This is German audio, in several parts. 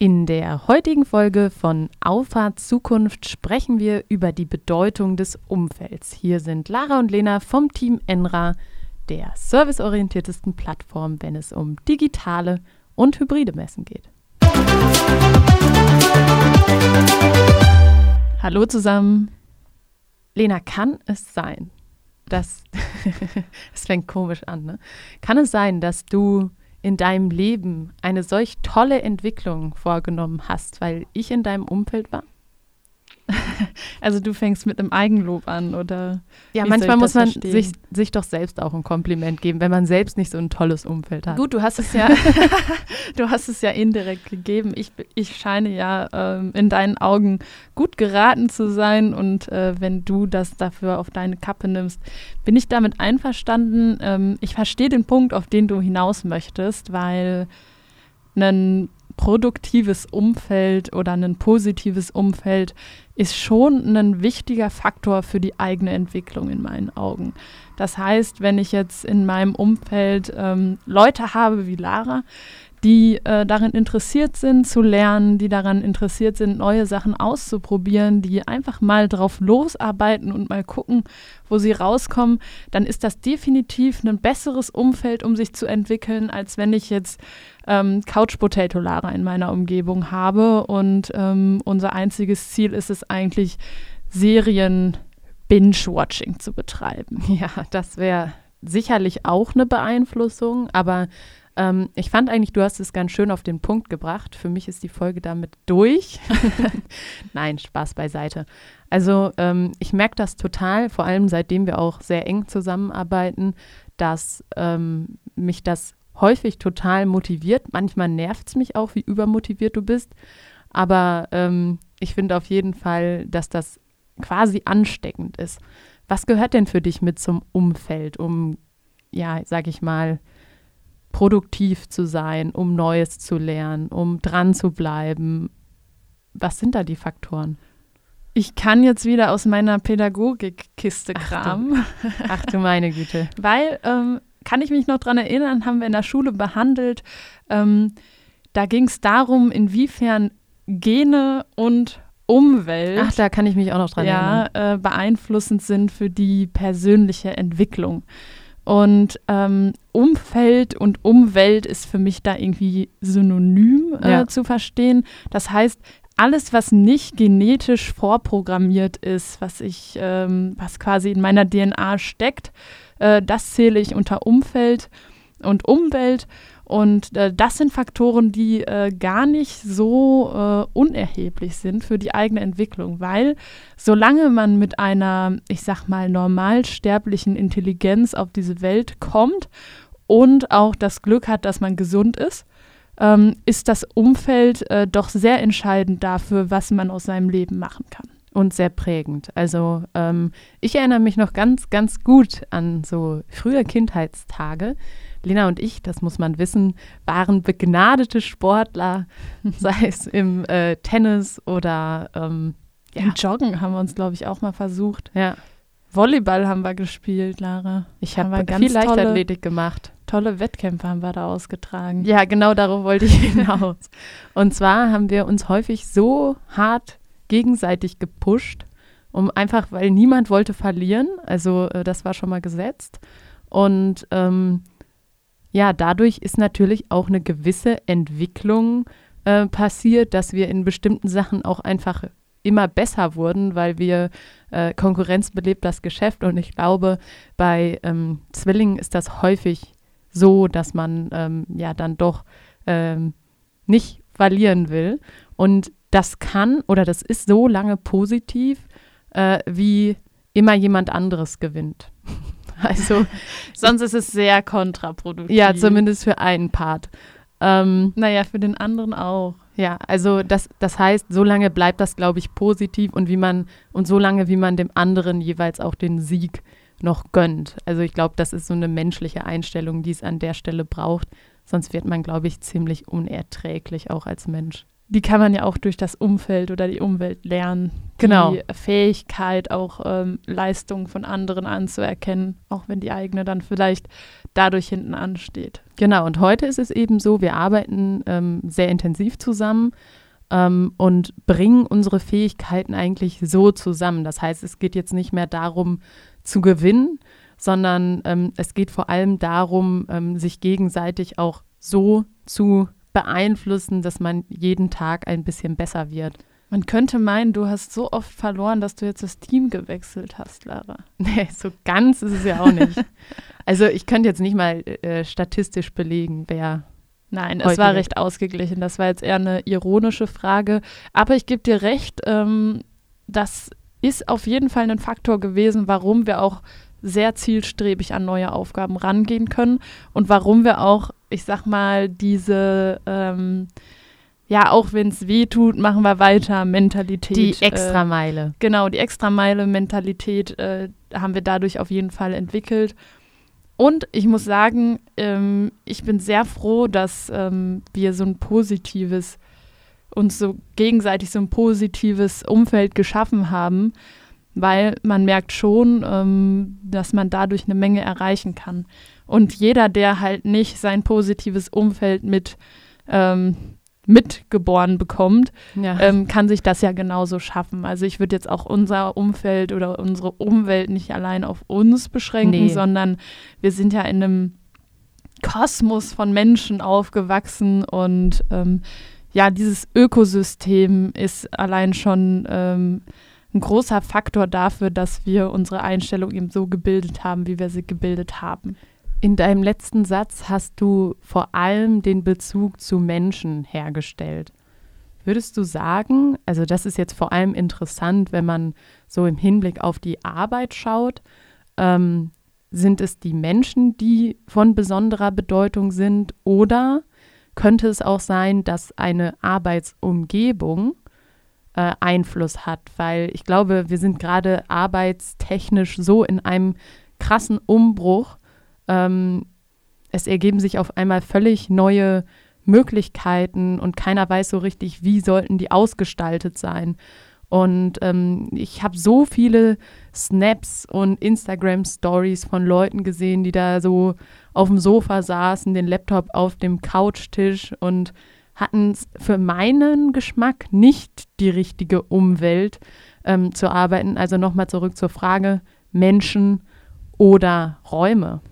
In der heutigen Folge von Auffahrt Zukunft sprechen wir über die Bedeutung des Umfelds. Hier sind Lara und Lena vom Team Enra, der serviceorientiertesten Plattform, wenn es um digitale und hybride Messen geht. Hallo zusammen. Lena, kann es sein, dass es fängt komisch an, ne? Kann es sein, dass du in deinem Leben eine solch tolle Entwicklung vorgenommen hast, weil ich in deinem Umfeld war? Also du fängst mit einem Eigenlob an, oder? Ja, manchmal muss man sich, sich doch selbst auch ein Kompliment geben, wenn man selbst nicht so ein tolles Umfeld hat. Gut, du hast es ja, du hast es ja indirekt gegeben. Ich, ich scheine ja ähm, in deinen Augen gut geraten zu sein und äh, wenn du das dafür auf deine Kappe nimmst, bin ich damit einverstanden. Ähm, ich verstehe den Punkt, auf den du hinaus möchtest, weil ein produktives Umfeld oder ein positives Umfeld ist schon ein wichtiger Faktor für die eigene Entwicklung in meinen Augen. Das heißt, wenn ich jetzt in meinem Umfeld ähm, Leute habe wie Lara, die äh, darin interessiert sind zu lernen, die daran interessiert sind, neue Sachen auszuprobieren, die einfach mal drauf losarbeiten und mal gucken, wo sie rauskommen, dann ist das definitiv ein besseres Umfeld, um sich zu entwickeln, als wenn ich jetzt ähm, Couch Potato Lara in meiner Umgebung habe und ähm, unser einziges Ziel ist es eigentlich, Serien Binge-Watching zu betreiben. Ja, das wäre sicherlich auch eine Beeinflussung, aber ähm, ich fand eigentlich, du hast es ganz schön auf den Punkt gebracht. Für mich ist die Folge damit durch. Nein, Spaß beiseite. Also ähm, ich merke das total, vor allem seitdem wir auch sehr eng zusammenarbeiten, dass ähm, mich das häufig total motiviert. Manchmal nervt es mich auch, wie übermotiviert du bist. Aber ähm, ich finde auf jeden Fall, dass das quasi ansteckend ist. Was gehört denn für dich mit zum Umfeld, um, ja, sag ich mal, produktiv zu sein, um Neues zu lernen, um dran zu bleiben? Was sind da die Faktoren? Ich kann jetzt wieder aus meiner Pädagogikkiste kramen. Ach du, ach du meine Güte. Weil, ähm, kann ich mich noch daran erinnern, haben wir in der Schule behandelt. Ähm, da ging es darum, inwiefern Gene und Umwelt. Ach, da kann ich mich auch noch dran ja, erinnern. Äh, beeinflussend sind für die persönliche Entwicklung. Und ähm, Umfeld und Umwelt ist für mich da irgendwie synonym äh, ja. zu verstehen. Das heißt, alles, was nicht genetisch vorprogrammiert ist, was ich, ähm, was quasi in meiner DNA steckt, äh, das zähle ich unter Umfeld und Umwelt. Und äh, das sind Faktoren, die äh, gar nicht so äh, unerheblich sind für die eigene Entwicklung, weil solange man mit einer, ich sag mal, normalsterblichen Intelligenz auf diese Welt kommt und auch das Glück hat, dass man gesund ist, ähm, ist das Umfeld äh, doch sehr entscheidend dafür, was man aus seinem Leben machen kann und sehr prägend. Also ähm, ich erinnere mich noch ganz, ganz gut an so frühe Kindheitstage. Lena und ich, das muss man wissen, waren begnadete Sportler, sei es im äh, Tennis oder ähm, ja. im Joggen haben wir uns, glaube ich, auch mal versucht. Ja. Volleyball haben wir gespielt, Lara. Ich habe viel Leichtathletik gemacht. Tolle Wettkämpfe haben wir da ausgetragen. Ja, genau darauf wollte ich hinaus. und zwar haben wir uns häufig so hart gegenseitig gepusht, um einfach, weil niemand wollte verlieren. Also äh, das war schon mal gesetzt. Und ähm, ja, dadurch ist natürlich auch eine gewisse Entwicklung äh, passiert, dass wir in bestimmten Sachen auch einfach immer besser wurden, weil wir äh, Konkurrenz belebt das Geschäft. Und ich glaube, bei ähm, Zwillingen ist das häufig so, dass man ähm, ja dann doch ähm, nicht verlieren will. Und das kann oder das ist so lange positiv, äh, wie immer jemand anderes gewinnt. also sonst ist es sehr kontraproduktiv. Ja, zumindest für einen Part. Ähm, naja, für den anderen auch. Ja, also das, das heißt, so lange bleibt das, glaube ich, positiv und wie man und so lange, wie man dem anderen jeweils auch den Sieg noch gönnt. Also ich glaube, das ist so eine menschliche Einstellung, die es an der Stelle braucht. Sonst wird man, glaube ich, ziemlich unerträglich auch als Mensch. Die kann man ja auch durch das Umfeld oder die Umwelt lernen. Genau. Die Fähigkeit, auch ähm, Leistungen von anderen anzuerkennen, auch wenn die eigene dann vielleicht dadurch hinten ansteht. Genau, und heute ist es eben so, wir arbeiten ähm, sehr intensiv zusammen ähm, und bringen unsere Fähigkeiten eigentlich so zusammen. Das heißt, es geht jetzt nicht mehr darum zu gewinnen, sondern ähm, es geht vor allem darum, ähm, sich gegenseitig auch so zu beeinflussen, dass man jeden Tag ein bisschen besser wird. Man könnte meinen, du hast so oft verloren, dass du jetzt das Team gewechselt hast, Lara. Nee, so ganz ist es ja auch nicht. also ich könnte jetzt nicht mal äh, statistisch belegen, wer. Nein, es war recht ausgeglichen. Das war jetzt eher eine ironische Frage. Aber ich gebe dir recht, ähm, das ist auf jeden Fall ein Faktor gewesen, warum wir auch sehr zielstrebig an neue Aufgaben rangehen können und warum wir auch, ich sag mal, diese, ähm, ja, auch wenn es weh tut, machen wir weiter Mentalität. Die Extrameile. Äh, genau, die Extrameile-Mentalität äh, haben wir dadurch auf jeden Fall entwickelt. Und ich muss sagen, ähm, ich bin sehr froh, dass ähm, wir so ein positives, uns so gegenseitig so ein positives Umfeld geschaffen haben, weil man merkt schon, ähm, dass man dadurch eine Menge erreichen kann. Und jeder, der halt nicht sein positives Umfeld mit ähm, mitgeboren bekommt, ja. ähm, kann sich das ja genauso schaffen. Also ich würde jetzt auch unser Umfeld oder unsere Umwelt nicht allein auf uns beschränken, nee. sondern wir sind ja in einem Kosmos von Menschen aufgewachsen und ähm, ja, dieses Ökosystem ist allein schon ähm, ein großer Faktor dafür, dass wir unsere Einstellung eben so gebildet haben, wie wir sie gebildet haben. In deinem letzten Satz hast du vor allem den Bezug zu Menschen hergestellt. Würdest du sagen, also das ist jetzt vor allem interessant, wenn man so im Hinblick auf die Arbeit schaut, ähm, sind es die Menschen, die von besonderer Bedeutung sind oder könnte es auch sein, dass eine Arbeitsumgebung äh, Einfluss hat, weil ich glaube, wir sind gerade arbeitstechnisch so in einem krassen Umbruch. Ähm, es ergeben sich auf einmal völlig neue Möglichkeiten und keiner weiß so richtig, wie sollten die ausgestaltet sein. Und ähm, ich habe so viele Snaps und Instagram-Stories von Leuten gesehen, die da so auf dem Sofa saßen, den Laptop auf dem Couchtisch und hatten für meinen Geschmack nicht die richtige Umwelt ähm, zu arbeiten. Also nochmal zurück zur Frage Menschen oder Räume.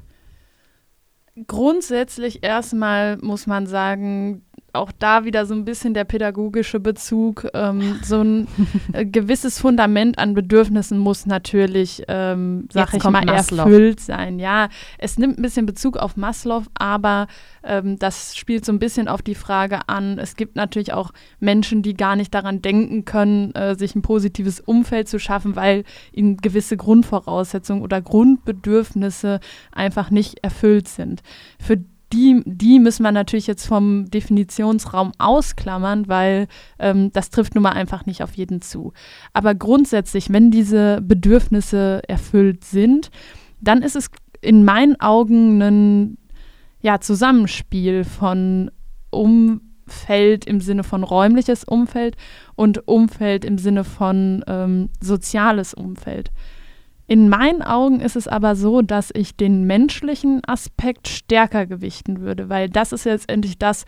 Grundsätzlich erstmal muss man sagen, auch da wieder so ein bisschen der pädagogische Bezug. Ähm, so ein äh, gewisses Fundament an Bedürfnissen muss natürlich, ähm, sag ich mal, Maslow. erfüllt sein. Ja, es nimmt ein bisschen Bezug auf Maslow, aber ähm, das spielt so ein bisschen auf die Frage an. Es gibt natürlich auch Menschen, die gar nicht daran denken können, äh, sich ein positives Umfeld zu schaffen, weil ihnen gewisse Grundvoraussetzungen oder Grundbedürfnisse einfach nicht erfüllt sind. Für die, die müssen wir natürlich jetzt vom Definitionsraum ausklammern, weil ähm, das trifft nun mal einfach nicht auf jeden zu. Aber grundsätzlich, wenn diese Bedürfnisse erfüllt sind, dann ist es in meinen Augen ein ja, Zusammenspiel von Umfeld im Sinne von räumliches Umfeld und Umfeld im Sinne von ähm, soziales Umfeld. In meinen Augen ist es aber so, dass ich den menschlichen Aspekt stärker gewichten würde, weil das ist letztendlich das,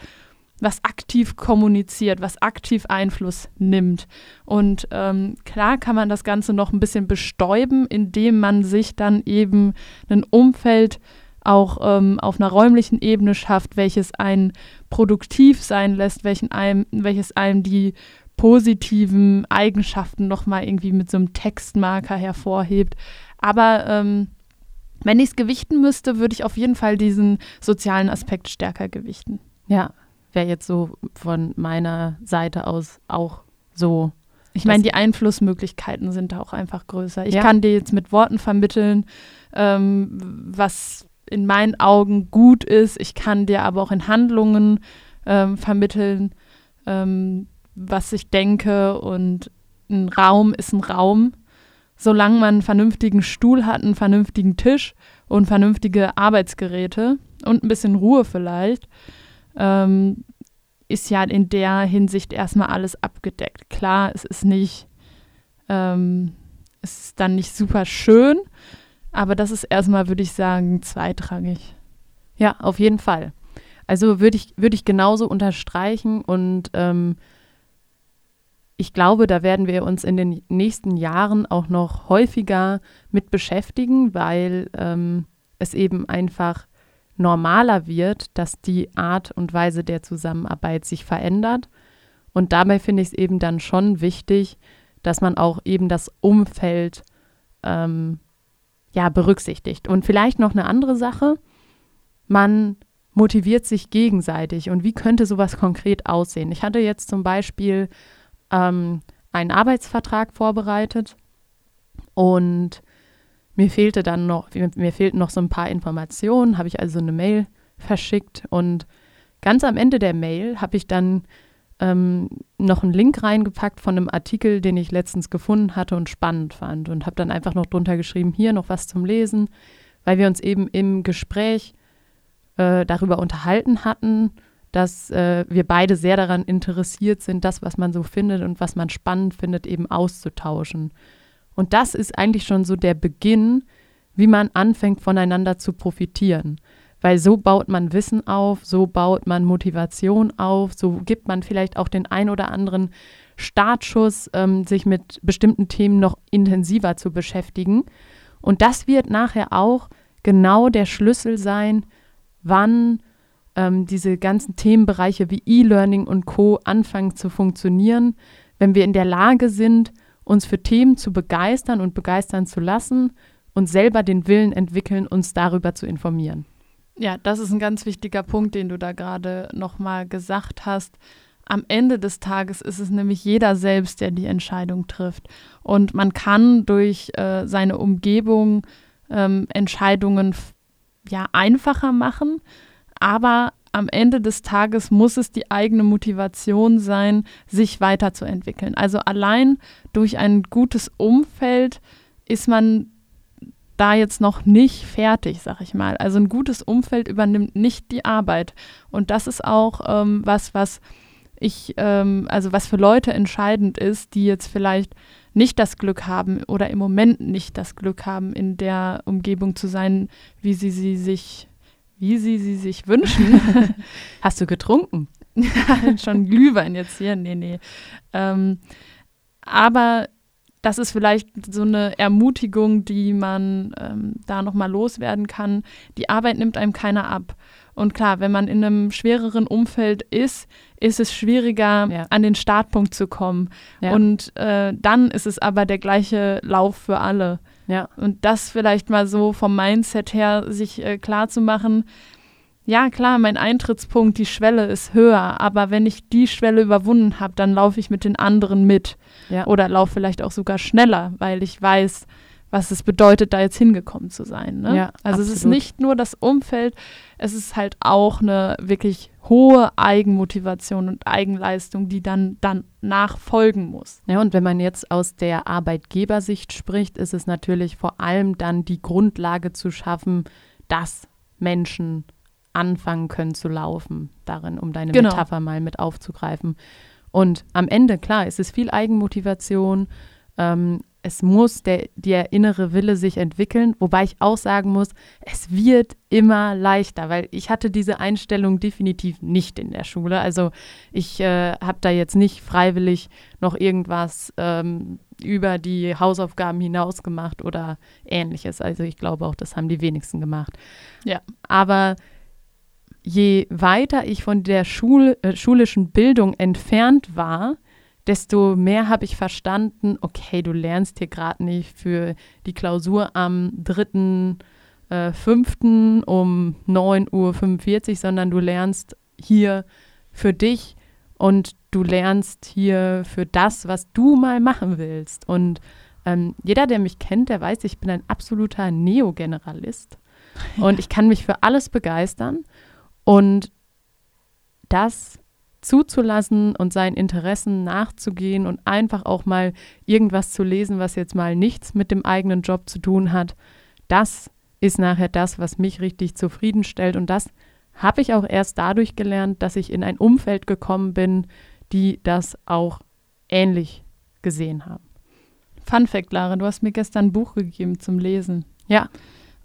was aktiv kommuniziert, was aktiv Einfluss nimmt. Und ähm, klar kann man das Ganze noch ein bisschen bestäuben, indem man sich dann eben ein Umfeld auch ähm, auf einer räumlichen Ebene schafft, welches einen produktiv sein lässt, welchen einem, welches einem die positiven Eigenschaften nochmal irgendwie mit so einem Textmarker hervorhebt. Aber ähm, wenn ich es gewichten müsste, würde ich auf jeden Fall diesen sozialen Aspekt stärker gewichten. Ja, wäre jetzt so von meiner Seite aus auch so. Ich meine, die Einflussmöglichkeiten sind da auch einfach größer. Ich ja. kann dir jetzt mit Worten vermitteln, ähm, was in meinen Augen gut ist. Ich kann dir aber auch in Handlungen ähm, vermitteln, ähm, was ich denke und ein Raum ist ein Raum. Solange man einen vernünftigen Stuhl hat, einen vernünftigen Tisch und vernünftige Arbeitsgeräte und ein bisschen Ruhe vielleicht, ähm, ist ja in der Hinsicht erstmal alles abgedeckt. Klar, es ist nicht, ähm, es ist dann nicht super schön, aber das ist erstmal, würde ich sagen, zweitrangig. Ja, auf jeden Fall. Also würde ich, würd ich genauso unterstreichen und ähm, ich glaube, da werden wir uns in den nächsten Jahren auch noch häufiger mit beschäftigen, weil ähm, es eben einfach normaler wird, dass die Art und Weise der Zusammenarbeit sich verändert. Und dabei finde ich es eben dann schon wichtig, dass man auch eben das Umfeld ähm, ja, berücksichtigt. Und vielleicht noch eine andere Sache, man motiviert sich gegenseitig. Und wie könnte sowas konkret aussehen? Ich hatte jetzt zum Beispiel ähm, einen Arbeitsvertrag vorbereitet. Und mir fehlte dann noch, mir fehlten noch so ein paar Informationen, habe ich also eine Mail verschickt. Und ganz am Ende der Mail habe ich dann ähm, noch einen Link reingepackt von einem Artikel, den ich letztens gefunden hatte und spannend fand. Und habe dann einfach noch drunter geschrieben, hier noch was zum Lesen, weil wir uns eben im Gespräch äh, darüber unterhalten hatten, dass äh, wir beide sehr daran interessiert sind, das, was man so findet und was man spannend findet, eben auszutauschen. Und das ist eigentlich schon so der Beginn, wie man anfängt, voneinander zu profitieren. Weil so baut man Wissen auf, so baut man Motivation auf, so gibt man vielleicht auch den ein oder anderen Startschuss, ähm, sich mit bestimmten Themen noch intensiver zu beschäftigen. Und das wird nachher auch genau der Schlüssel sein, wann ähm, diese ganzen Themenbereiche wie E-Learning und Co anfangen zu funktionieren, wenn wir in der Lage sind, uns für Themen zu begeistern und begeistern zu lassen und selber den Willen entwickeln, uns darüber zu informieren. Ja, das ist ein ganz wichtiger Punkt, den du da gerade nochmal gesagt hast. Am Ende des Tages ist es nämlich jeder selbst, der die Entscheidung trifft. Und man kann durch äh, seine Umgebung ähm, Entscheidungen ja einfacher machen, aber am Ende des Tages muss es die eigene Motivation sein, sich weiterzuentwickeln. Also allein durch ein gutes Umfeld ist man da jetzt noch nicht fertig, sag ich mal. Also ein gutes Umfeld übernimmt nicht die Arbeit. Und das ist auch ähm, was, was ich, ähm, also was für Leute entscheidend ist, die jetzt vielleicht nicht das Glück haben oder im Moment nicht das Glück haben, in der Umgebung zu sein, wie sie sie sich, wie sie sie sich wünschen. Hast du getrunken? Schon Glühwein jetzt hier? Nee, nee. Ähm, aber das ist vielleicht so eine Ermutigung, die man ähm, da nochmal loswerden kann. Die Arbeit nimmt einem keiner ab. Und klar, wenn man in einem schwereren Umfeld ist, ist es schwieriger, ja. an den Startpunkt zu kommen. Ja. Und äh, dann ist es aber der gleiche Lauf für alle. Ja. Und das vielleicht mal so vom Mindset her sich äh, klar zu machen, ja klar, mein Eintrittspunkt, die Schwelle ist höher, aber wenn ich die Schwelle überwunden habe, dann laufe ich mit den anderen mit ja. oder laufe vielleicht auch sogar schneller, weil ich weiß, was es bedeutet, da jetzt hingekommen zu sein. Ne? Ja, also absolut. es ist nicht nur das Umfeld, es ist halt auch eine wirklich hohe Eigenmotivation und Eigenleistung, die dann dann nachfolgen muss. Ja, und wenn man jetzt aus der Arbeitgebersicht spricht, ist es natürlich vor allem dann die Grundlage zu schaffen, dass Menschen anfangen können zu laufen darin, um deine genau. Metapher mal mit aufzugreifen. Und am Ende, klar, es ist viel Eigenmotivation. Ähm, es muss der, der innere Wille sich entwickeln, wobei ich auch sagen muss, es wird immer leichter, weil ich hatte diese Einstellung definitiv nicht in der Schule. Also ich äh, habe da jetzt nicht freiwillig noch irgendwas ähm, über die Hausaufgaben hinaus gemacht oder ähnliches. Also ich glaube auch, das haben die wenigsten gemacht. Ja. Aber je weiter ich von der Schul äh, schulischen Bildung entfernt war, desto mehr habe ich verstanden, okay, du lernst hier gerade nicht für die Klausur am 3.5. Äh, um 9.45 Uhr, sondern du lernst hier für dich und du lernst hier für das, was du mal machen willst. Und ähm, jeder, der mich kennt, der weiß, ich bin ein absoluter Neogeneralist. Und ich kann mich für alles begeistern. Und das zuzulassen und seinen Interessen nachzugehen und einfach auch mal irgendwas zu lesen, was jetzt mal nichts mit dem eigenen Job zu tun hat, das ist nachher das, was mich richtig zufriedenstellt und das habe ich auch erst dadurch gelernt, dass ich in ein Umfeld gekommen bin, die das auch ähnlich gesehen haben. Fun Fact, Lara, du hast mir gestern ein Buch gegeben zum Lesen. Ja.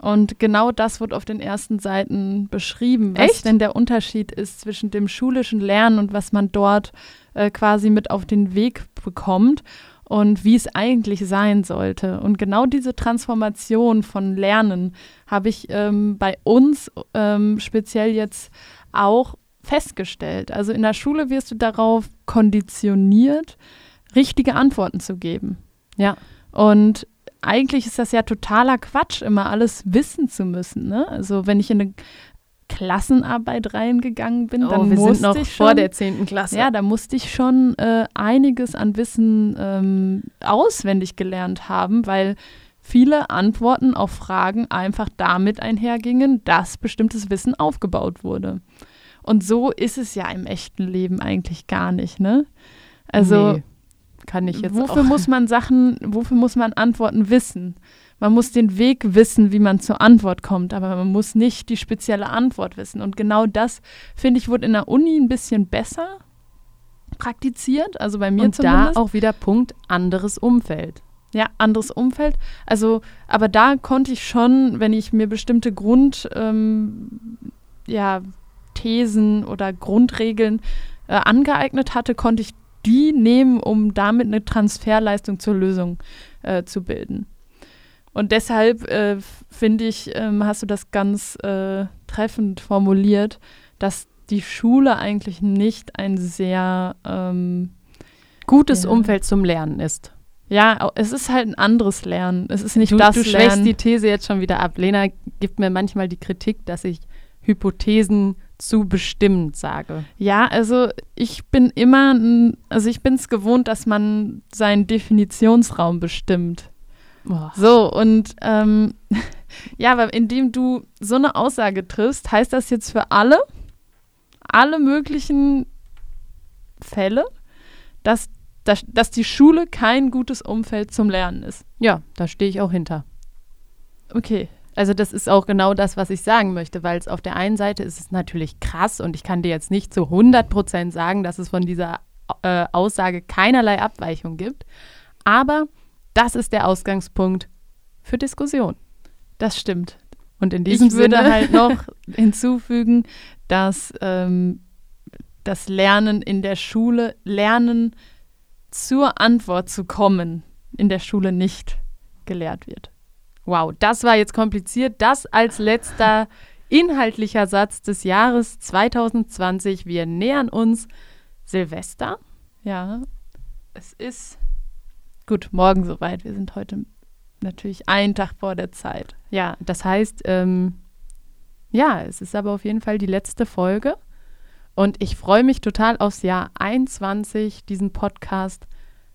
Und genau das wird auf den ersten Seiten beschrieben, was Echt? denn der Unterschied ist zwischen dem schulischen Lernen und was man dort äh, quasi mit auf den Weg bekommt und wie es eigentlich sein sollte. Und genau diese Transformation von Lernen habe ich ähm, bei uns ähm, speziell jetzt auch festgestellt. Also in der Schule wirst du darauf konditioniert, richtige Antworten zu geben. Ja. Und eigentlich ist das ja totaler Quatsch, immer alles wissen zu müssen. Ne? Also wenn ich in eine Klassenarbeit reingegangen bin, dann oh, wir musste sind noch ich vor schon, der 10. Klasse. ja, da musste ich schon äh, einiges an Wissen ähm, auswendig gelernt haben, weil viele Antworten auf Fragen einfach damit einhergingen, dass bestimmtes Wissen aufgebaut wurde. Und so ist es ja im echten Leben eigentlich gar nicht, ne? Also Nee, kann ich jetzt wofür auch. muss man Sachen, wofür muss man Antworten wissen? Man muss den Weg wissen, wie man zur Antwort kommt, aber man muss nicht die spezielle Antwort wissen. Und genau das, finde ich, wurde in der Uni ein bisschen besser praktiziert, also bei mir Und da zumindest. auch wieder Punkt anderes Umfeld. Ja, anderes Umfeld. Also, aber da konnte ich schon, wenn ich mir bestimmte Grund, ähm, ja, Thesen oder Grundregeln äh, angeeignet hatte, konnte ich die nehmen, um damit eine Transferleistung zur Lösung äh, zu bilden. Und deshalb äh, finde ich, ähm, hast du das ganz äh, treffend formuliert, dass die Schule eigentlich nicht ein sehr ähm, Gutes Ja. Umfeld zum Lernen ist. ja, es ist halt ein anderes Lernen. Es ist nicht du, das du schwächst Lernen. die These jetzt schon wieder ab. Lena gibt mir manchmal die Kritik, dass ich Hypothesen zu bestimmend sage. Ja, also ich bin immer, also ich bin es gewohnt, dass man seinen Definitionsraum bestimmt. So, und ähm, ja, aber indem du so eine Aussage triffst, heißt das jetzt für alle, alle möglichen Fälle, dass, dass, dass die Schule kein gutes Umfeld zum Lernen ist. Ja, da stehe ich auch hinter. Okay. Also das ist auch genau das, was ich sagen möchte, weil es auf der einen Seite ist es natürlich krass und ich kann dir jetzt nicht zu 100 Prozent sagen, dass es von dieser äh, Aussage keinerlei Abweichung gibt, aber das ist der Ausgangspunkt für Diskussion. Das stimmt. Und in diesem ich würde Sinne halt noch hinzufügen, dass ähm, das Lernen in der Schule, Lernen zur Antwort zu kommen, in der Schule nicht gelehrt wird. Wow, das war jetzt kompliziert. Das als letzter inhaltlicher Satz des Jahres 2020. Wir nähern uns Silvester. Ja, es ist gut, morgen soweit. Wir sind heute natürlich einen Tag vor der Zeit. Ja, das heißt, ähm, ja, es ist aber auf jeden Fall die letzte Folge. Und ich freue mich total aufs Jahr 21, diesen Podcast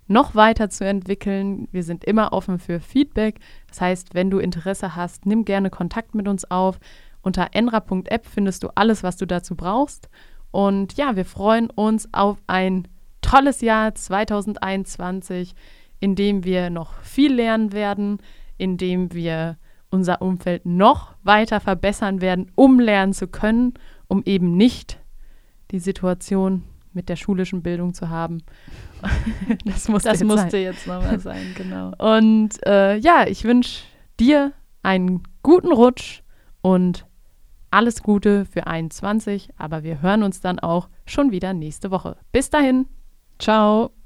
noch weiter zu entwickeln. Wir sind immer offen für Feedback. Das heißt, wenn du Interesse hast, nimm gerne Kontakt mit uns auf. Unter enra.app findest du alles, was du dazu brauchst. Und ja, wir freuen uns auf ein tolles Jahr 2021, in dem wir noch viel lernen werden, in dem wir unser Umfeld noch weiter verbessern werden, um lernen zu können, um eben nicht die Situation mit der schulischen Bildung zu haben. das musste, Das jetzt musste sein. jetzt nochmal sein, genau. Und äh, ja, ich wünsche dir einen guten Rutsch und alles Gute für 21, aber wir hören uns dann auch schon wieder nächste Woche. Bis dahin. Ciao.